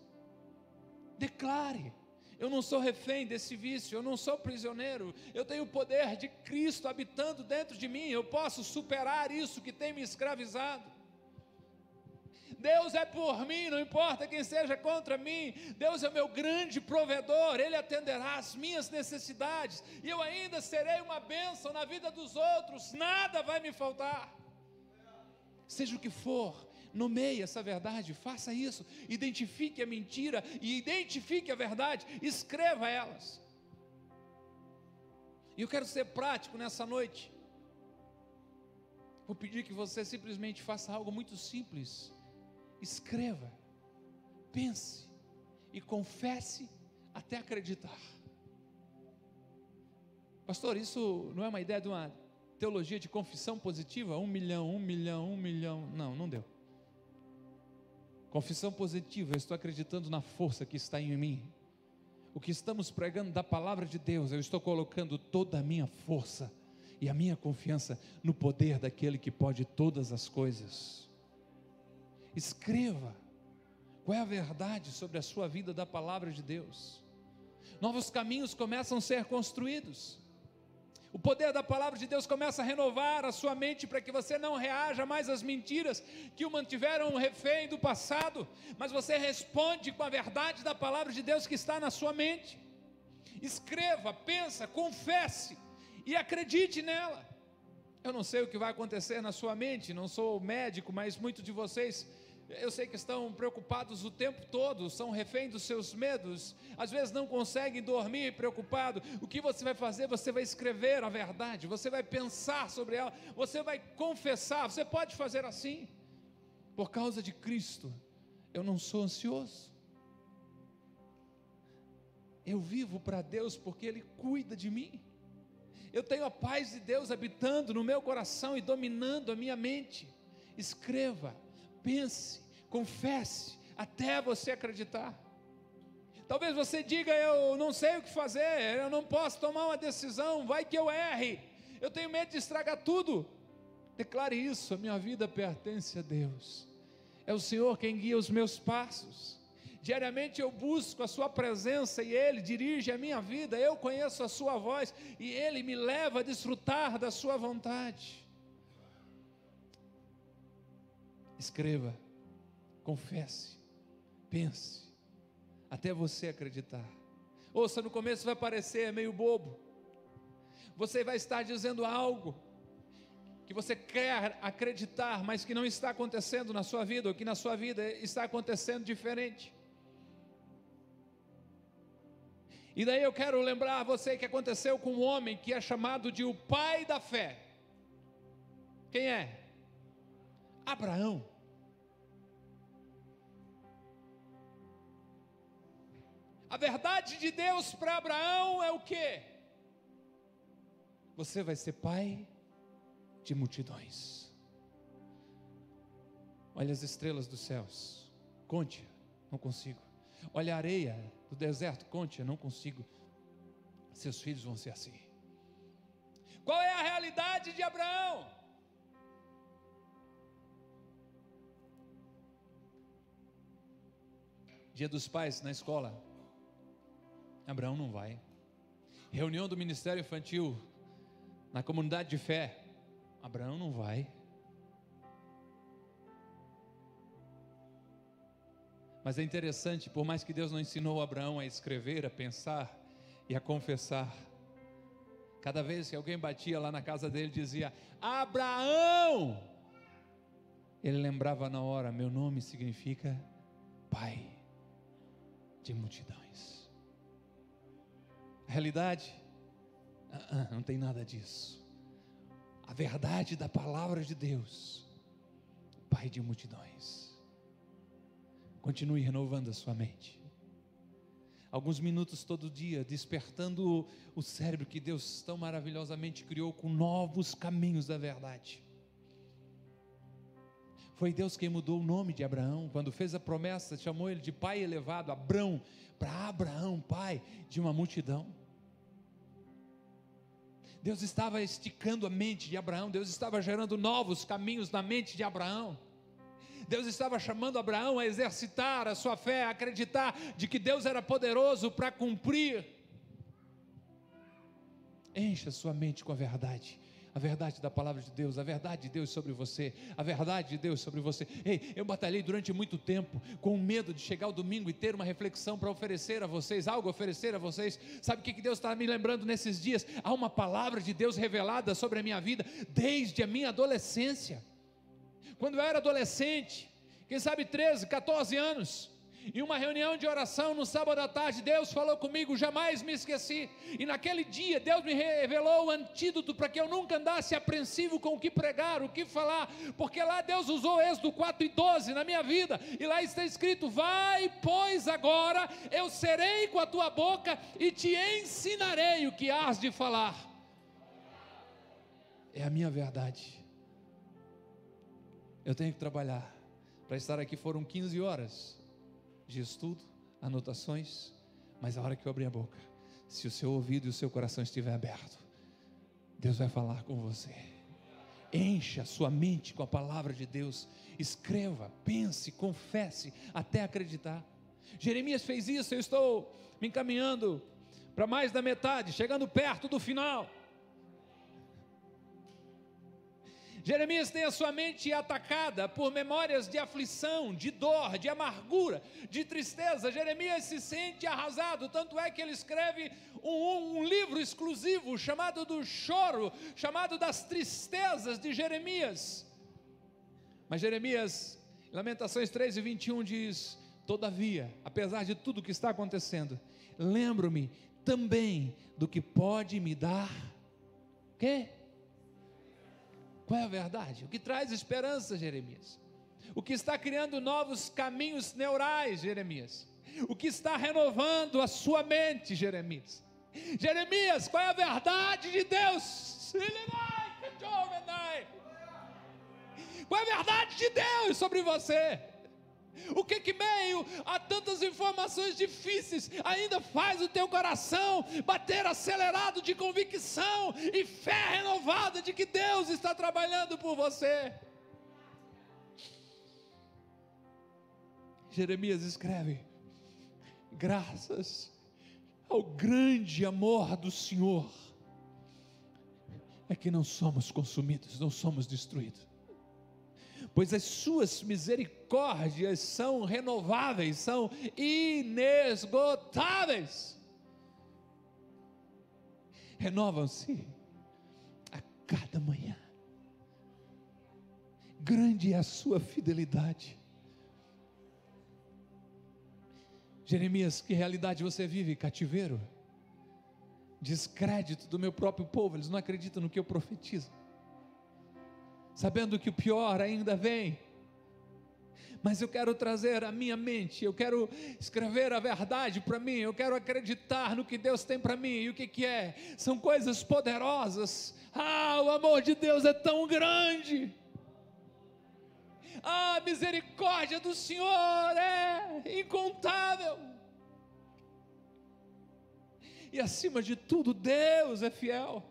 Declare. Eu não sou refém desse vício, eu não sou prisioneiro, eu tenho o poder de Cristo habitando dentro de mim, eu posso superar isso que tem me escravizado. Deus é por mim, não importa quem seja contra mim. Deus é meu grande provedor, Ele atenderá às minhas necessidades, e eu ainda serei uma bênção na vida dos outros, nada vai me faltar. Seja o que for, Nomeie essa verdade, faça isso, identifique a mentira e identifique a verdade, escreva elas. E eu quero ser prático nessa noite. Vou pedir que você simplesmente faça algo muito simples. Escreva, pense e confesse até acreditar. Pastor, isso não é uma ideia de uma teologia de confissão positiva? Um milhão, um milhão, um milhão. Não, não deu. Confissão positiva, eu estou acreditando na força que está em mim. O que estamos pregando da palavra de Deus, eu estou colocando toda a minha força e a minha confiança no poder daquele que pode todas as coisas. Escreva qual é a verdade sobre a sua vida da palavra de Deus. Novos caminhos começam a ser construídos. O poder da palavra de Deus começa a renovar a sua mente para que você não reaja mais às mentiras que o mantiveram refém do passado, mas você responde com a verdade da palavra de Deus que está na sua mente. Escreva, pensa, confesse e acredite nela. Eu não sei o que vai acontecer na sua mente, não sou médico, mas muitos de vocês eu sei que estão preocupados o tempo todo, são reféns dos seus medos, às vezes não conseguem dormir preocupado. O que você vai fazer? Você vai escrever a verdade, você vai pensar sobre ela, você vai confessar. Você pode fazer assim. Por causa de Cristo, eu não sou ansioso. Eu vivo para Deus porque Ele cuida de mim. Eu tenho a paz de Deus habitando no meu coração e dominando a minha mente. Escreva pense, confesse, até você acreditar. Talvez você diga: Eu não sei o que fazer, eu não posso tomar uma decisão, vai que eu erre, eu tenho medo de estragar tudo. Declare isso: a minha vida pertence a Deus, é o Senhor quem guia os meus passos. Diariamente eu busco a Sua presença e Ele dirige a minha vida, eu conheço a Sua voz e Ele me leva a desfrutar da Sua vontade. Escreva, confesse, pense, até você acreditar. Ouça, no começo vai parecer meio bobo. Você vai estar dizendo algo que você quer acreditar, mas que não está acontecendo na sua vida, ou que na sua vida está acontecendo diferente. E daí eu quero lembrar a você que aconteceu com um homem que é chamado de o pai da fé. Quem é? Abraão. A verdade de Deus para Abraão é o que? Você vai ser pai de multidões. Olha as estrelas dos céus, conte, não consigo. Olha a areia do deserto, conte, não consigo. Seus filhos vão ser assim. Qual é a realidade de Abraão? Dia dos pais na escola. Abraão não vai. Reunião do Ministério Infantil na comunidade de fé. Abraão não vai. Mas é interessante, por mais que Deus não ensinou Abraão a escrever, a pensar e a confessar, cada vez que alguém batia lá na casa dele, dizia: Abraão! Ele lembrava na hora: meu nome significa Pai de multidões realidade? Ah, não tem nada disso. A verdade da palavra de Deus, Pai de multidões. Continue renovando a sua mente. Alguns minutos todo dia, despertando o cérebro que Deus tão maravilhosamente criou com novos caminhos da verdade. Foi Deus quem mudou o nome de Abraão, quando fez a promessa, chamou ele de pai elevado, Abrão, para Abraão, pai de uma multidão. Deus estava esticando a mente de Abraão, Deus estava gerando novos caminhos na mente de Abraão. Deus estava chamando Abraão a exercitar a sua fé, a acreditar de que Deus era poderoso para cumprir. Encha sua mente com a verdade a verdade da palavra de Deus, a verdade de Deus sobre você, a verdade de Deus sobre você. Ei, eu batalhei durante muito tempo com medo de chegar o domingo e ter uma reflexão para oferecer a vocês, algo oferecer a vocês. Sabe o que Deus está me lembrando nesses dias? Há uma palavra de Deus revelada sobre a minha vida desde a minha adolescência. Quando eu era adolescente, quem sabe 13, 14 anos. Em uma reunião de oração no sábado à tarde, Deus falou comigo, jamais me esqueci. E naquele dia, Deus me revelou o antídoto para que eu nunca andasse apreensivo com o que pregar, o que falar, porque lá Deus usou Êxodo 4 e 12 na minha vida, e lá está escrito: Vai, pois agora eu serei com a tua boca e te ensinarei o que has de falar. É a minha verdade. Eu tenho que trabalhar. Para estar aqui foram 15 horas de estudo, anotações, mas a hora que eu abrir a boca, se o seu ouvido e o seu coração estiver aberto, Deus vai falar com você. Encha sua mente com a palavra de Deus, escreva, pense, confesse, até acreditar. Jeremias fez isso, eu estou me encaminhando para mais da metade, chegando perto do final. Jeremias tem a sua mente atacada por memórias de aflição, de dor, de amargura, de tristeza. Jeremias se sente arrasado, tanto é que ele escreve um, um livro exclusivo chamado do choro, chamado das tristezas de Jeremias. Mas Jeremias, Lamentações 3 e 21 diz: Todavia, apesar de tudo que está acontecendo, lembro-me também do que pode me dar. Quê? Qual é a verdade? O que traz esperança, Jeremias? O que está criando novos caminhos neurais, Jeremias? O que está renovando a sua mente, Jeremias? Jeremias, qual é a verdade de Deus? Qual é a verdade de Deus sobre você? O que que meio a tantas informações difíceis ainda faz o teu coração bater acelerado de convicção e fé renovada de que Deus está trabalhando por você? Jeremias escreve: graças ao grande amor do Senhor, é que não somos consumidos, não somos destruídos pois as suas misericórdias são renováveis, são inesgotáveis. Renovam-se a cada manhã. Grande é a sua fidelidade. Jeremias, que realidade você vive? Cativeiro, descrédito do meu próprio povo, eles não acreditam no que eu profetizo sabendo que o pior ainda vem. Mas eu quero trazer a minha mente, eu quero escrever a verdade para mim, eu quero acreditar no que Deus tem para mim. E o que, que é? São coisas poderosas. Ah, o amor de Deus é tão grande. Ah, a misericórdia do Senhor é incontável. E acima de tudo, Deus é fiel.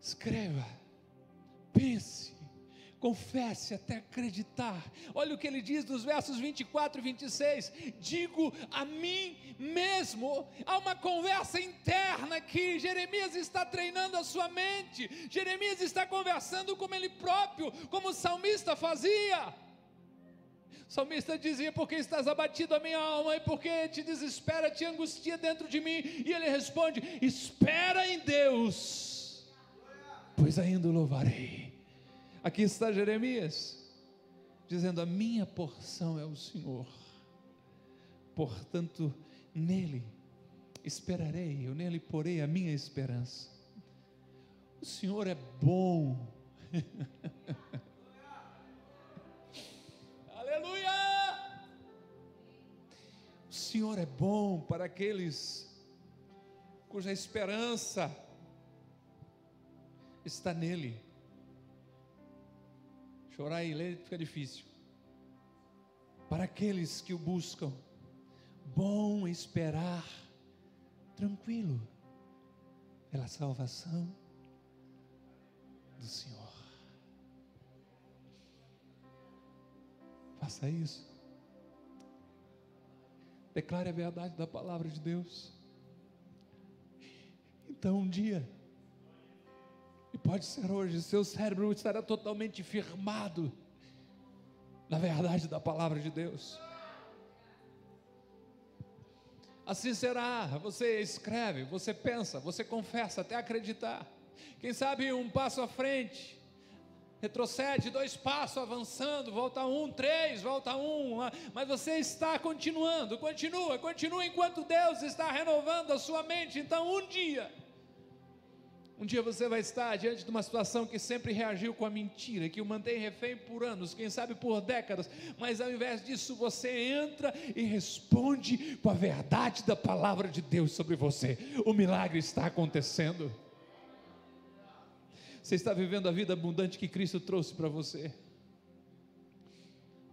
Escreva pense, confesse até acreditar. Olha o que ele diz nos versos 24 e 26. Digo a mim mesmo, há uma conversa interna que Jeremias está treinando a sua mente. Jeremias está conversando como ele próprio, como o salmista fazia. O salmista dizia: Por que estás abatido a minha alma? E por que te desespera, te angustia dentro de mim? E ele responde: Espera em Deus, pois ainda o louvarei. Aqui está Jeremias, dizendo: A minha porção é o Senhor, portanto, nele esperarei, eu nele porei a minha esperança. O Senhor é bom. Aleluia! O Senhor é bom para aqueles cuja esperança está nele. Chorar e ler fica difícil. Para aqueles que o buscam, bom esperar, tranquilo, pela salvação do Senhor. Faça isso. Declare a verdade da palavra de Deus. Então um dia pode ser hoje, seu cérebro estará totalmente firmado na verdade da palavra de Deus. Assim será, você escreve, você pensa, você confessa até acreditar. Quem sabe um passo à frente, retrocede dois passos avançando, volta um, três, volta um, ah, mas você está continuando, continua, continua enquanto Deus está renovando a sua mente. Então, um dia, um dia você vai estar diante de uma situação que sempre reagiu com a mentira, que o mantém refém por anos, quem sabe por décadas, mas ao invés disso você entra e responde com a verdade da palavra de Deus sobre você. O milagre está acontecendo. Você está vivendo a vida abundante que Cristo trouxe para você.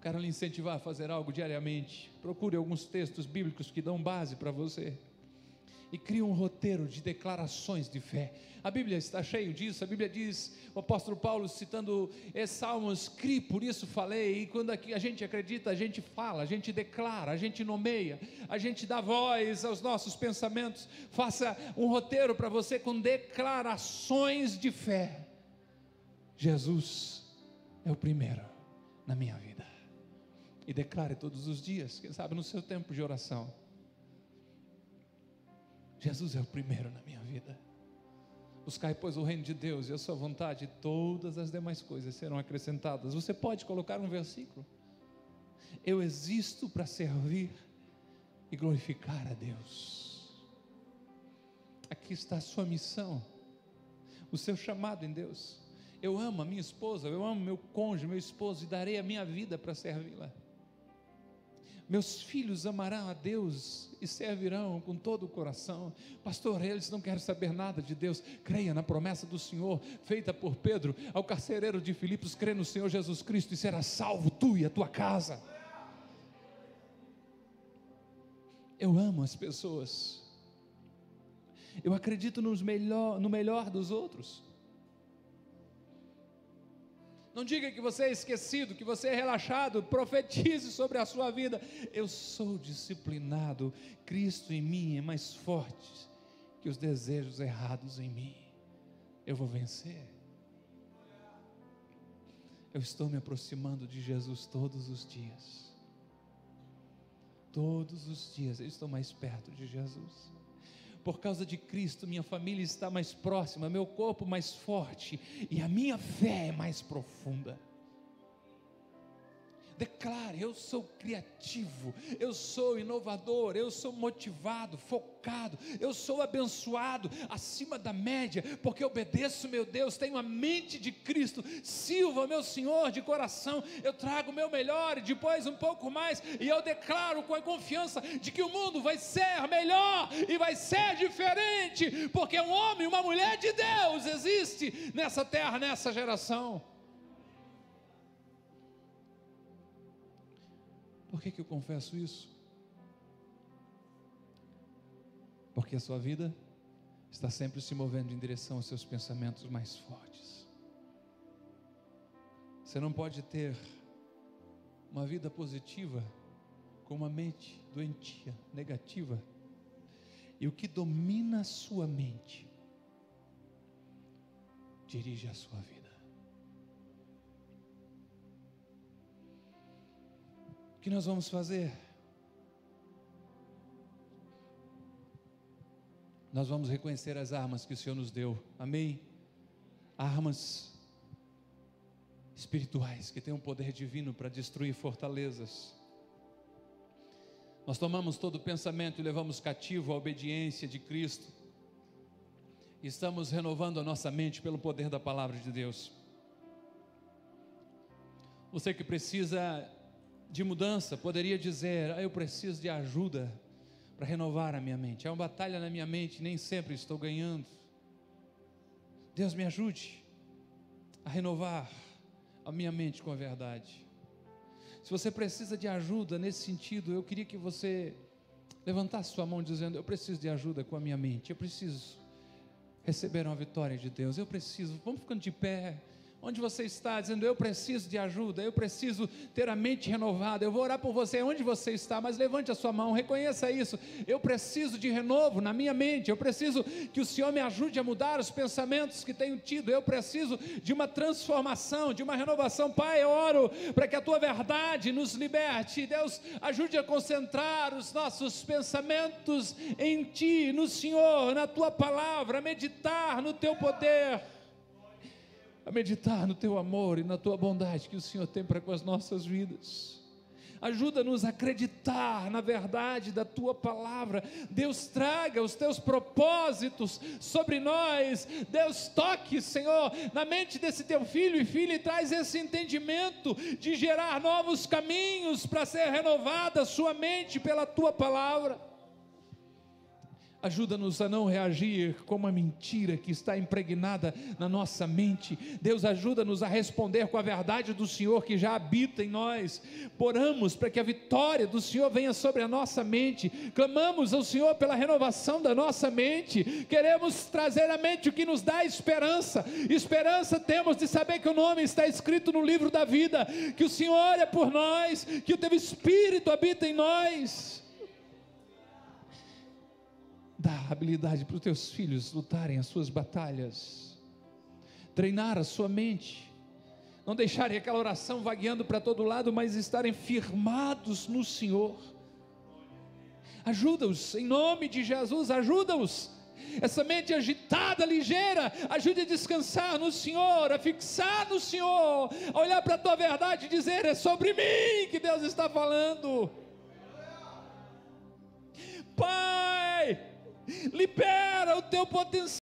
Quero lhe incentivar a fazer algo diariamente. Procure alguns textos bíblicos que dão base para você. E crie um roteiro de declarações de fé. A Bíblia está cheia disso. A Bíblia diz, o apóstolo Paulo citando esse Salmos, crie, por isso falei. E quando a gente acredita, a gente fala, a gente declara, a gente nomeia, a gente dá voz aos nossos pensamentos. Faça um roteiro para você com declarações de fé. Jesus é o primeiro na minha vida. E declare todos os dias, quem sabe no seu tempo de oração. Jesus é o primeiro na minha vida. Buscai, pois, o reino de Deus e a sua vontade, e todas as demais coisas serão acrescentadas. Você pode colocar um versículo. Eu existo para servir e glorificar a Deus. Aqui está a sua missão, o seu chamado em Deus. Eu amo a minha esposa, eu amo meu cônjuge, meu esposo, e darei a minha vida para servi-la. Meus filhos amarão a Deus e servirão com todo o coração. Pastor, eles não querem saber nada de Deus. Creia na promessa do Senhor, feita por Pedro ao carcereiro de Filipos: crê no Senhor Jesus Cristo e será salvo tu e a tua casa. Eu amo as pessoas. Eu acredito nos melhor, no melhor dos outros. Não diga que você é esquecido, que você é relaxado. Profetize sobre a sua vida. Eu sou disciplinado. Cristo em mim é mais forte que os desejos errados em mim. Eu vou vencer. Eu estou me aproximando de Jesus todos os dias. Todos os dias eu estou mais perto de Jesus por causa de Cristo, minha família está mais próxima, meu corpo mais forte e a minha fé é mais profunda. Declare: eu sou criativo, eu sou inovador, eu sou motivado, focado, eu sou abençoado, acima da média, porque obedeço meu Deus, tenho a mente de Cristo, sirvo meu Senhor de coração, eu trago o meu melhor e depois um pouco mais, e eu declaro com a confiança de que o mundo vai ser melhor e vai ser diferente, porque um homem, uma mulher de Deus existe nessa terra, nessa geração. Por que, que eu confesso isso? Porque a sua vida está sempre se movendo em direção aos seus pensamentos mais fortes. Você não pode ter uma vida positiva com uma mente doentia, negativa. E o que domina a sua mente dirige a sua vida. Que nós vamos fazer? Nós vamos reconhecer as armas que o Senhor nos deu, amém? Armas espirituais que têm um poder divino para destruir fortalezas. Nós tomamos todo o pensamento e levamos cativo a obediência de Cristo. Estamos renovando a nossa mente pelo poder da palavra de Deus. Você que precisa de mudança poderia dizer: ah, eu preciso de ajuda para renovar a minha mente. É uma batalha na minha mente, nem sempre estou ganhando. Deus me ajude a renovar a minha mente com a verdade. Se você precisa de ajuda nesse sentido, eu queria que você levantasse sua mão dizendo: Eu preciso de ajuda com a minha mente, eu preciso receber uma vitória de Deus, eu preciso. Vamos ficando de pé onde você está, dizendo: Eu preciso de ajuda, eu preciso ter a mente renovada. Eu vou orar por você onde você está, mas levante a sua mão, reconheça isso. Eu preciso de renovo na minha mente, eu preciso que o Senhor me ajude a mudar os pensamentos que tenho tido. Eu preciso de uma transformação, de uma renovação. Pai, eu oro para que a tua verdade nos liberte. Deus, ajude a concentrar os nossos pensamentos em Ti, no Senhor, na tua palavra, meditar no teu poder a meditar no teu amor e na tua bondade que o Senhor tem para com as nossas vidas. Ajuda-nos a acreditar na verdade da tua palavra. Deus, traga os teus propósitos sobre nós. Deus, toque, Senhor, na mente desse teu filho e filha e traz esse entendimento de gerar novos caminhos para ser renovada a sua mente pela tua palavra. Ajuda-nos a não reagir como a mentira que está impregnada na nossa mente. Deus ajuda-nos a responder com a verdade do Senhor que já habita em nós. Oramos para que a vitória do Senhor venha sobre a nossa mente. Clamamos ao Senhor pela renovação da nossa mente. Queremos trazer à mente o que nos dá esperança. Esperança temos de saber que o nome está escrito no livro da vida, que o Senhor é por nós, que o teu espírito habita em nós Dá habilidade para os teus filhos lutarem as suas batalhas, treinar a sua mente, não deixarem aquela oração vagueando para todo lado, mas estarem firmados no Senhor. Ajuda-os, em nome de Jesus, ajuda-os. Essa mente agitada, ligeira, ajude a descansar no Senhor, a fixar no Senhor, a olhar para a tua verdade e dizer: é sobre mim que Deus está falando. Pai, libera o teu potencial.